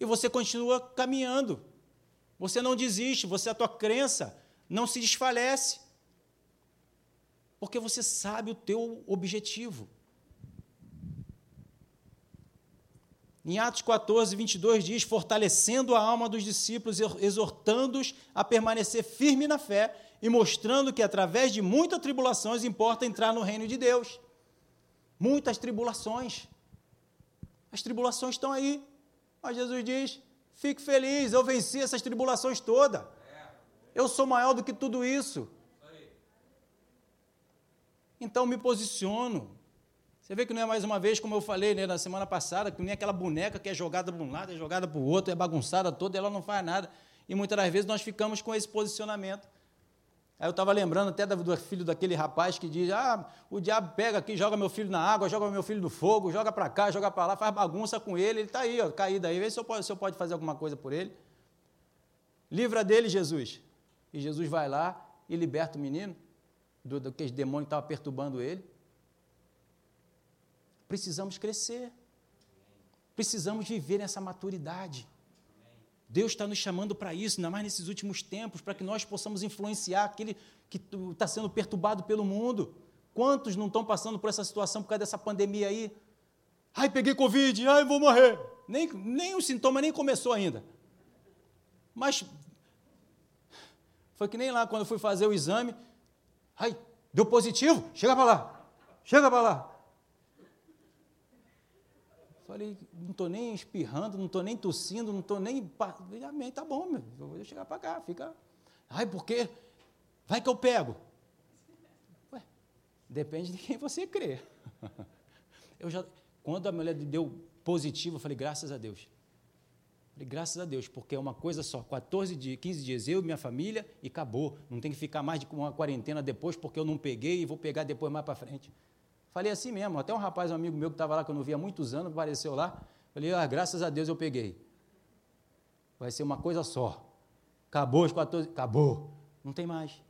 E você continua caminhando. Você não desiste, você a tua crença não se desfalece. Porque você sabe o teu objetivo. Em Atos 14, 22 diz: fortalecendo a alma dos discípulos, exortando-os a permanecer firme na fé e mostrando que através de muitas tribulações importa entrar no reino de Deus muitas tribulações. As tribulações estão aí. Mas Jesus diz: fique feliz, eu venci essas tribulações todas. Eu sou maior do que tudo isso. Então me posiciono. Você vê que não é mais uma vez, como eu falei né, na semana passada, que nem aquela boneca que é jogada para um lado, é jogada para o outro, é bagunçada toda, ela não faz nada. E muitas das vezes nós ficamos com esse posicionamento. Aí eu estava lembrando até do filho daquele rapaz que diz: Ah, o diabo pega aqui, joga meu filho na água, joga meu filho no fogo, joga para cá, joga para lá, faz bagunça com ele. Ele está aí, ó, caído aí. Vê se o senhor, pode, pode fazer alguma coisa por ele. Livra dele, Jesus. E Jesus vai lá e liberta o menino do, do que esse demônio estava perturbando ele. Precisamos crescer. Precisamos viver nessa maturidade. Deus está nos chamando para isso, ainda mais nesses últimos tempos, para que nós possamos influenciar aquele que está sendo perturbado pelo mundo. Quantos não estão passando por essa situação por causa dessa pandemia aí? Ai, peguei Covid, ai, vou morrer. Nem, nem o sintoma nem começou ainda. Mas foi que nem lá quando eu fui fazer o exame. Ai, deu positivo? Chega para lá. Chega para lá. Falei, não estou nem espirrando, não estou nem tossindo, não estou nem. Amém, tá bom, meu. Eu vou chegar para cá, fica. Ai, por quê? Vai que eu pego. Ué, depende de quem você crê. Eu já, quando a mulher deu positivo, eu falei, graças a Deus. Falei, graças a Deus, porque é uma coisa só, 14 dias, 15 dias, eu e minha família, e acabou. Não tem que ficar mais de uma quarentena depois, porque eu não peguei e vou pegar depois mais para frente. Falei assim mesmo, até um rapaz, um amigo meu que estava lá, que eu não via há muitos anos, apareceu lá. Falei, ah, graças a Deus eu peguei. Vai ser uma coisa só. Acabou os 14. Acabou. Não tem mais.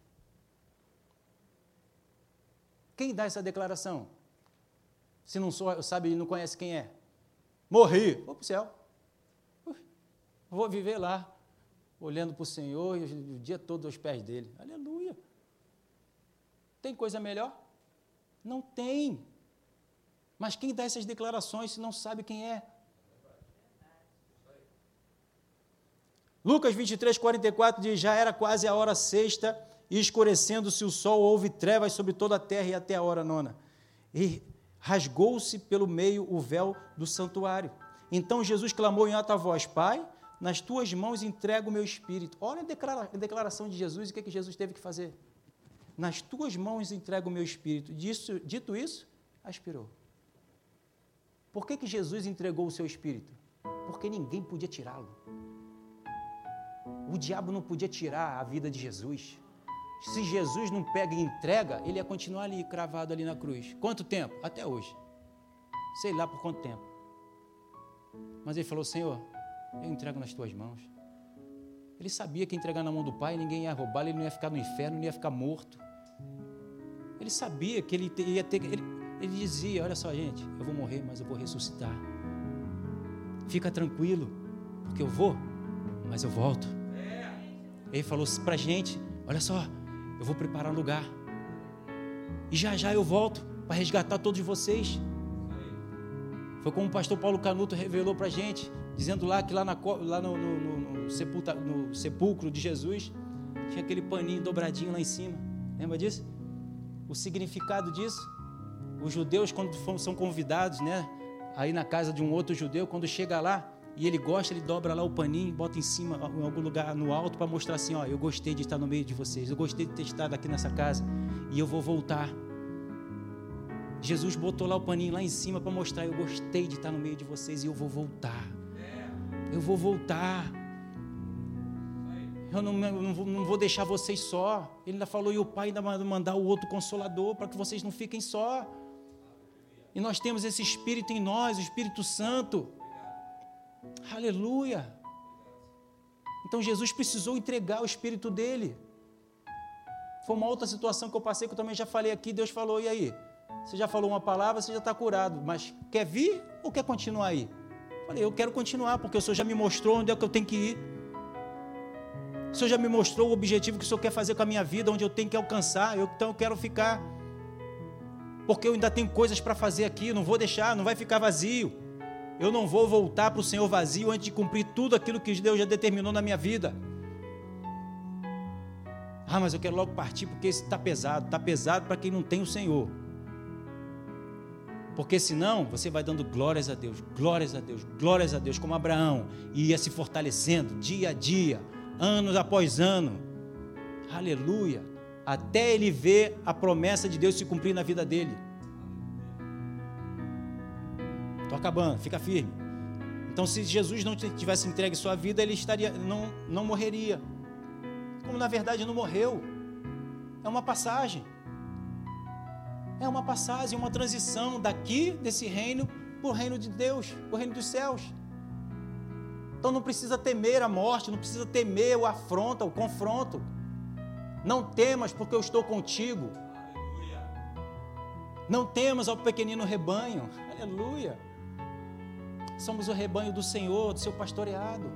Quem dá essa declaração? Se não sou, sabe e não conhece quem é? Morri. Vou para o céu. Vou viver lá, olhando para o Senhor o dia todo aos pés dele. Aleluia. Tem coisa melhor? Não tem. Mas quem dá essas declarações se não sabe quem é? Lucas 23, 44 diz: Já era quase a hora sexta, e escurecendo-se o sol, houve trevas sobre toda a terra e até a hora nona. E rasgou-se pelo meio o véu do santuário. Então Jesus clamou em alta voz: Pai, nas tuas mãos entrego o meu espírito. Olha a declaração de Jesus e o que, é que Jesus teve que fazer nas tuas mãos entrego o meu espírito. Disso, dito isso, aspirou. Por que, que Jesus entregou o seu espírito? Porque ninguém podia tirá-lo. O diabo não podia tirar a vida de Jesus. Se Jesus não pega e entrega, ele ia continuar ali, cravado ali na cruz. Quanto tempo? Até hoje. Sei lá por quanto tempo. Mas ele falou: Senhor, eu entrego nas tuas mãos. Ele sabia que entregar na mão do Pai, ninguém ia roubar, ele não ia ficar no inferno, não ia ficar morto. Ele sabia que ele ia ter. Ele, ele dizia: Olha só, gente, eu vou morrer, mas eu vou ressuscitar. Fica tranquilo, porque eu vou, mas eu volto. Ele falou para a gente: Olha só, eu vou preparar um lugar. E já já eu volto para resgatar todos vocês. Foi como o pastor Paulo Canuto revelou para a gente. Dizendo lá que lá, na, lá no, no, no, sepulta, no sepulcro de Jesus tinha aquele paninho dobradinho lá em cima. Lembra disso? O significado disso? Os judeus, quando são convidados, né? Aí na casa de um outro judeu, quando chega lá e ele gosta, ele dobra lá o paninho, bota em cima, em algum lugar no alto, para mostrar assim: ó, eu gostei de estar no meio de vocês, eu gostei de ter estado aqui nessa casa e eu vou voltar. Jesus botou lá o paninho lá em cima para mostrar: eu gostei de estar no meio de vocês e eu vou voltar. Eu vou voltar. Eu não, vou, não vou deixar vocês só. Ele ainda falou: e o Pai ainda mandar o outro consolador para que vocês não fiquem só. E nós temos esse Espírito em nós, o Espírito Santo. Aleluia. Então Jesus precisou entregar o Espírito dele. Foi uma outra situação que eu passei, que eu também já falei aqui. Deus falou: e aí? Você já falou uma palavra, você já está curado, mas quer vir ou quer continuar aí? Falei, eu quero continuar, porque o Senhor já me mostrou onde é que eu tenho que ir. O Senhor já me mostrou o objetivo que o Senhor quer fazer com a minha vida, onde eu tenho que alcançar, eu, então eu quero ficar. Porque eu ainda tenho coisas para fazer aqui, não vou deixar, não vai ficar vazio. Eu não vou voltar para o Senhor vazio antes de cumprir tudo aquilo que Deus já determinou na minha vida. Ah, mas eu quero logo partir porque está pesado. Está pesado para quem não tem o Senhor. Porque senão você vai dando glórias a Deus, glórias a Deus, glórias a Deus, como Abraão, ia se fortalecendo dia a dia, anos após ano. Aleluia. Até ele ver a promessa de Deus se cumprir na vida dele. Estou acabando, fica firme. Então, se Jesus não tivesse entregue sua vida, ele estaria, não, não morreria. Como na verdade não morreu. É uma passagem é uma passagem, uma transição daqui, desse reino, para o reino de Deus, para o reino dos céus. Então não precisa temer a morte, não precisa temer o afronta, o confronto. Não temas, porque eu estou contigo. Não temas ao pequenino rebanho. Aleluia. Somos o rebanho do Senhor, do seu pastoreado.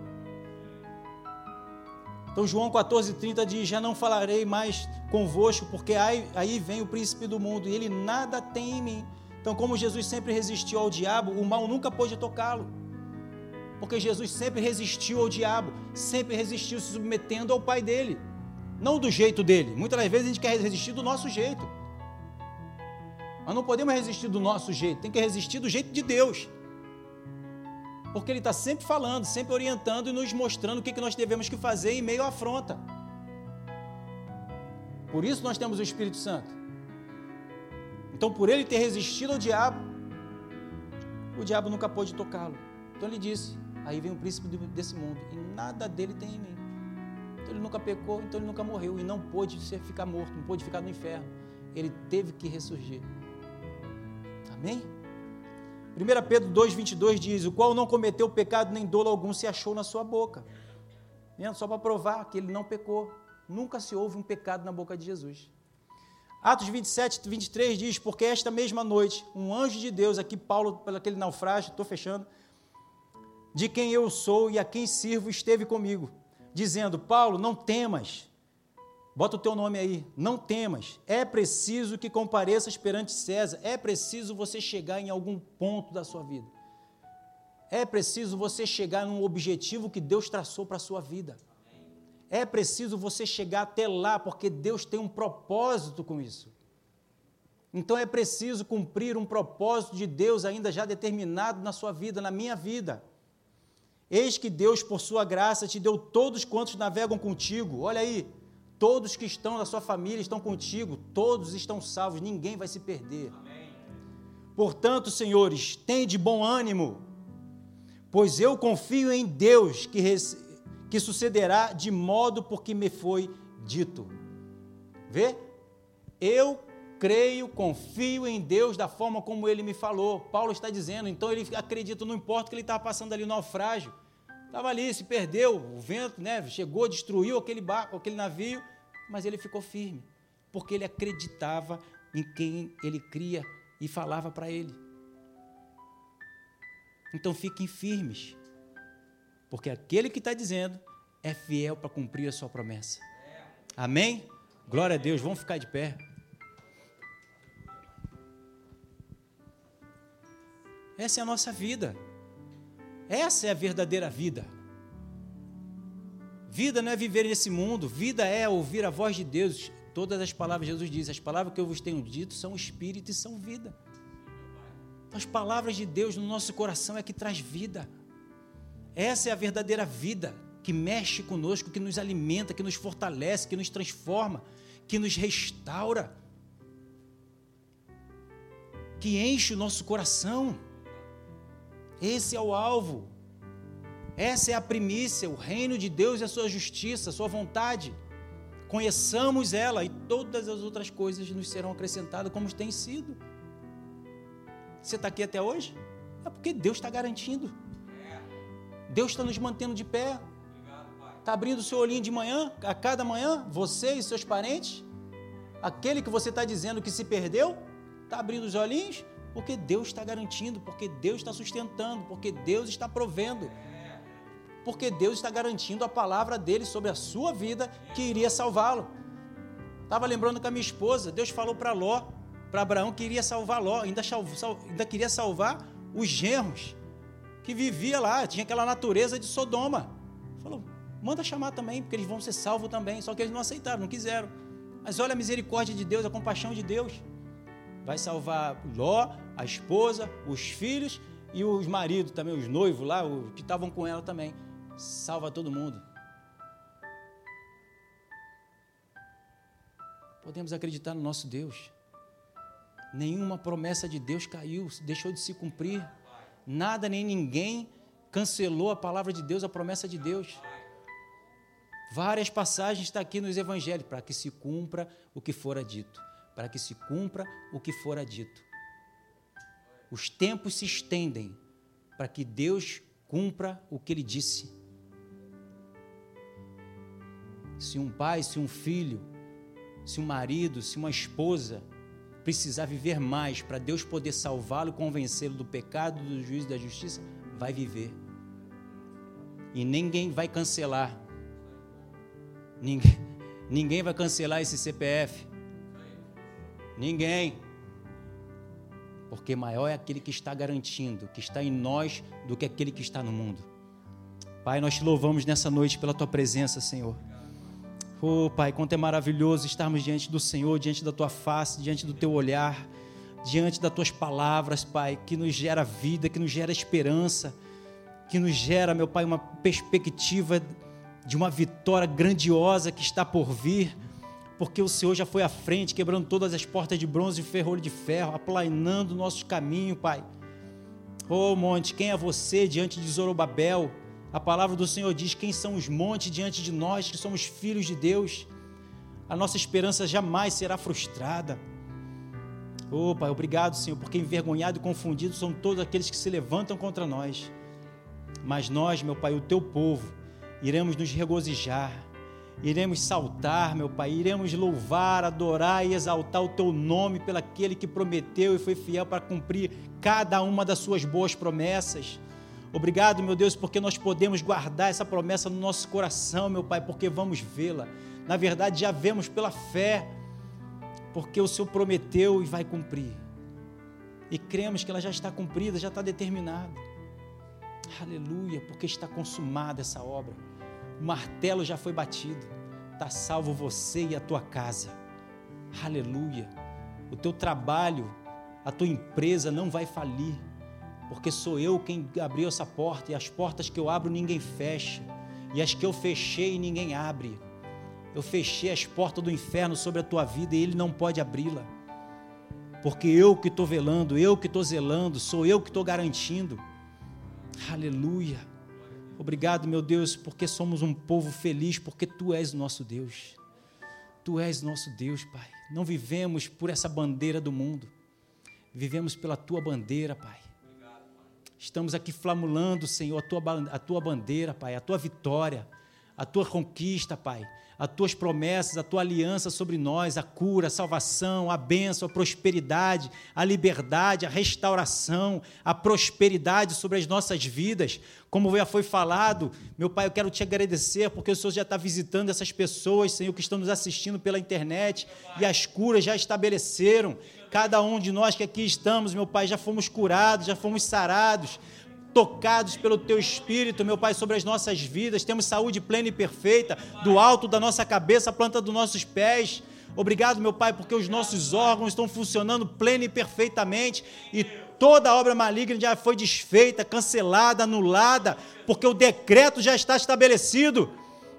Então João 14,30 diz: Já não falarei mais convosco, porque aí, aí vem o príncipe do mundo, e ele nada tem em mim. Então, como Jesus sempre resistiu ao diabo, o mal nunca pôde tocá-lo. Porque Jesus sempre resistiu ao diabo, sempre resistiu se submetendo ao pai dele, não do jeito dele. Muitas das vezes a gente quer resistir do nosso jeito. Mas não podemos resistir do nosso jeito, tem que resistir do jeito de Deus porque Ele está sempre falando, sempre orientando e nos mostrando o que, que nós devemos que fazer em meio à afronta. Por isso nós temos o Espírito Santo. Então, por ele ter resistido ao diabo, o diabo nunca pôde tocá-lo. Então ele disse: Aí vem o príncipe desse mundo, e nada dele tem em mim. Então ele nunca pecou, então ele nunca morreu, e não pôde ser, ficar morto, não pôde ficar no inferno. Ele teve que ressurgir. Amém? 1 Pedro 2,22 diz: O qual não cometeu pecado nem dolo algum se achou na sua boca. Só para provar que ele não pecou. Nunca se houve um pecado na boca de Jesus. Atos 27, 23 diz: Porque esta mesma noite, um anjo de Deus, aqui Paulo, pelo aquele naufrágio, estou fechando, de quem eu sou e a quem sirvo, esteve comigo, dizendo: Paulo, não temas, Bota o teu nome aí. Não temas. É preciso que compareças perante César. É preciso você chegar em algum ponto da sua vida. É preciso você chegar num objetivo que Deus traçou para a sua vida. É preciso você chegar até lá, porque Deus tem um propósito com isso. Então é preciso cumprir um propósito de Deus ainda já determinado na sua vida, na minha vida. Eis que Deus, por sua graça, te deu todos quantos navegam contigo. Olha aí, Todos que estão na sua família estão contigo, todos estão salvos, ninguém vai se perder. Amém. Portanto, senhores, tem de bom ânimo, pois eu confio em Deus que, que sucederá de modo porque me foi dito. Vê? Eu creio, confio em Deus da forma como ele me falou. Paulo está dizendo, então ele acredita, não importa que ele estava passando ali no naufrágio. Estava ali, se perdeu, o vento né, chegou, destruiu aquele barco, aquele navio, mas ele ficou firme, porque ele acreditava em quem ele cria e falava para ele. Então fiquem firmes, porque aquele que está dizendo é fiel para cumprir a sua promessa. Amém? Glória a Deus, vamos ficar de pé. Essa é a nossa vida. Essa é a verdadeira vida. Vida não é viver nesse mundo, vida é ouvir a voz de Deus. Todas as palavras, Jesus diz: as palavras que eu vos tenho dito são espírito e são vida. As palavras de Deus no nosso coração é que traz vida. Essa é a verdadeira vida que mexe conosco, que nos alimenta, que nos fortalece, que nos transforma, que nos restaura, que enche o nosso coração. Esse é o alvo. Essa é a primícia, o reino de Deus e a sua justiça, a sua vontade. Conheçamos ela e todas as outras coisas nos serão acrescentadas como tem sido. Você está aqui até hoje? É porque Deus está garantindo. Deus está nos mantendo de pé. Está abrindo o seu olhinho de manhã, a cada manhã, você e seus parentes. Aquele que você está dizendo que se perdeu, está abrindo os olhinhos, porque Deus está garantindo, porque Deus está sustentando, porque Deus está provendo. Porque Deus está garantindo a palavra dele sobre a sua vida que iria salvá-lo. Estava lembrando com a minha esposa, Deus falou para Ló, para Abraão que iria salvar Ló, ainda, ainda queria salvar os genros que vivia lá, tinha aquela natureza de Sodoma. Falou, manda chamar também, porque eles vão ser salvos também. Só que eles não aceitaram, não quiseram. Mas olha a misericórdia de Deus, a compaixão de Deus vai salvar Ló, a esposa, os filhos e os maridos também, os noivos lá, os que estavam com ela também. Salva todo mundo. Podemos acreditar no nosso Deus. Nenhuma promessa de Deus caiu, deixou de se cumprir. Nada nem ninguém cancelou a palavra de Deus, a promessa de Deus. Várias passagens está aqui nos evangelhos para que se cumpra o que fora dito para que se cumpra o que fora dito. Os tempos se estendem para que Deus cumpra o que ele disse. Se um pai, se um filho, se um marido, se uma esposa precisar viver mais para Deus poder salvá-lo, convencê-lo do pecado, do juízo e da justiça, vai viver. E ninguém vai cancelar. Ninguém, ninguém vai cancelar esse CPF. Ninguém. Porque maior é aquele que está garantindo, que está em nós, do que aquele que está no mundo. Pai, nós te louvamos nessa noite pela tua presença, Senhor. Oh, Pai, quanto é maravilhoso estarmos diante do Senhor, diante da tua face, diante do teu olhar, diante das tuas palavras, Pai, que nos gera vida, que nos gera esperança, que nos gera, meu Pai, uma perspectiva de uma vitória grandiosa que está por vir porque o Senhor já foi à frente, quebrando todas as portas de bronze e ferrolho de ferro, aplanando o nosso caminho, Pai. Oh, monte, quem é você diante de Zorobabel? A palavra do Senhor diz: quem são os montes diante de nós, que somos filhos de Deus? A nossa esperança jamais será frustrada. Oh, Pai, obrigado, Senhor, porque envergonhado e confundido são todos aqueles que se levantam contra nós. Mas nós, meu Pai, o teu povo, iremos nos regozijar Iremos saltar, meu Pai, iremos louvar, adorar e exaltar o Teu nome pelo aquele que prometeu e foi fiel para cumprir cada uma das Suas boas promessas. Obrigado, meu Deus, porque nós podemos guardar essa promessa no nosso coração, meu Pai, porque vamos vê-la. Na verdade, já vemos pela fé, porque o Senhor prometeu e vai cumprir. E cremos que ela já está cumprida, já está determinada. Aleluia, porque está consumada essa obra. O martelo já foi batido. Está salvo você e a tua casa. Aleluia. O teu trabalho, a tua empresa não vai falir, porque sou eu quem abriu essa porta e as portas que eu abro ninguém fecha, e as que eu fechei ninguém abre. Eu fechei as portas do inferno sobre a tua vida e ele não pode abri-la. Porque eu que estou velando, eu que estou zelando, sou eu que estou garantindo. Aleluia. Obrigado, meu Deus, porque somos um povo feliz, porque Tu és nosso Deus. Tu és nosso Deus, Pai. Não vivemos por essa bandeira do mundo, vivemos pela Tua bandeira, Pai. Estamos aqui flamulando, Senhor, a tua, a tua bandeira, Pai, a Tua vitória, a Tua conquista, Pai as tuas promessas, a tua aliança sobre nós, a cura, a salvação, a bênção, a prosperidade, a liberdade, a restauração, a prosperidade sobre as nossas vidas. Como já foi falado, meu Pai, eu quero te agradecer porque o Senhor já está visitando essas pessoas, Senhor, que estão nos assistindo pela internet e as curas já estabeleceram. Cada um de nós que aqui estamos, meu Pai, já fomos curados, já fomos sarados tocados pelo Teu Espírito, meu Pai, sobre as nossas vidas. Temos saúde plena e perfeita, do alto da nossa cabeça à planta dos nossos pés. Obrigado, meu Pai, porque os nossos órgãos estão funcionando plena e perfeitamente e toda obra maligna já foi desfeita, cancelada, anulada, porque o decreto já está estabelecido.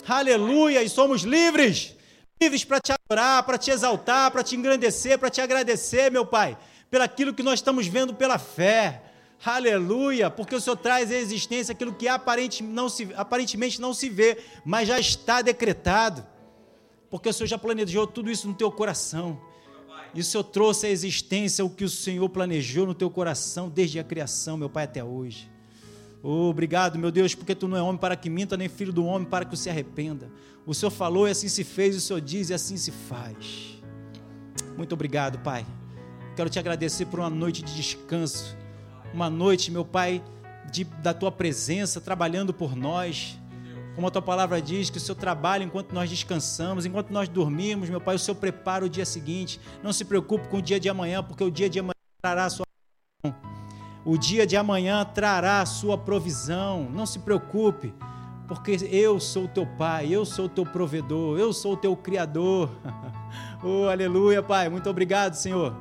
Aleluia! E somos livres livres para te adorar, para te exaltar, para te engrandecer, para te agradecer, meu Pai, pelaquilo que nós estamos vendo pela fé. Aleluia, porque o Senhor traz à existência aquilo que aparentemente não, se, aparentemente não se vê, mas já está decretado. Porque o Senhor já planejou tudo isso no teu coração. E o Senhor trouxe à existência o que o Senhor planejou no teu coração desde a criação, meu Pai, até hoje. Oh, obrigado, meu Deus, porque tu não é homem para que minta, nem filho do homem para que se arrependa. O Senhor falou e assim se fez, o Senhor diz e assim se faz. Muito obrigado, Pai. Quero te agradecer por uma noite de descanso, uma noite, meu Pai, de, da tua presença trabalhando por nós. Como a tua palavra diz, que o Senhor trabalha enquanto nós descansamos, enquanto nós dormimos, meu Pai, o Senhor prepara o dia seguinte. Não se preocupe com o dia de amanhã, porque o dia de amanhã trará a sua o dia de amanhã trará a sua provisão. Não se preocupe, porque eu sou o teu Pai, eu sou o teu provedor, eu sou o teu Criador. oh, aleluia, Pai. Muito obrigado, Senhor.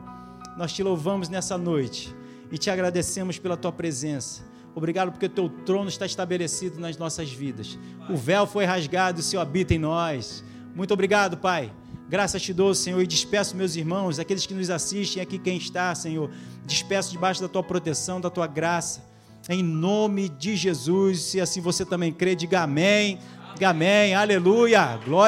Nós te louvamos nessa noite e te agradecemos pela tua presença. Obrigado porque o teu trono está estabelecido nas nossas vidas. O véu foi rasgado e o Senhor habita em nós. Muito obrigado, Pai. Graças te dou, Senhor, e despeço meus irmãos, aqueles que nos assistem, aqui quem está, Senhor. Despeço debaixo da tua proteção, da tua graça. Em nome de Jesus, se assim você também crê, diga amém. Diga amém. Aleluia. Glória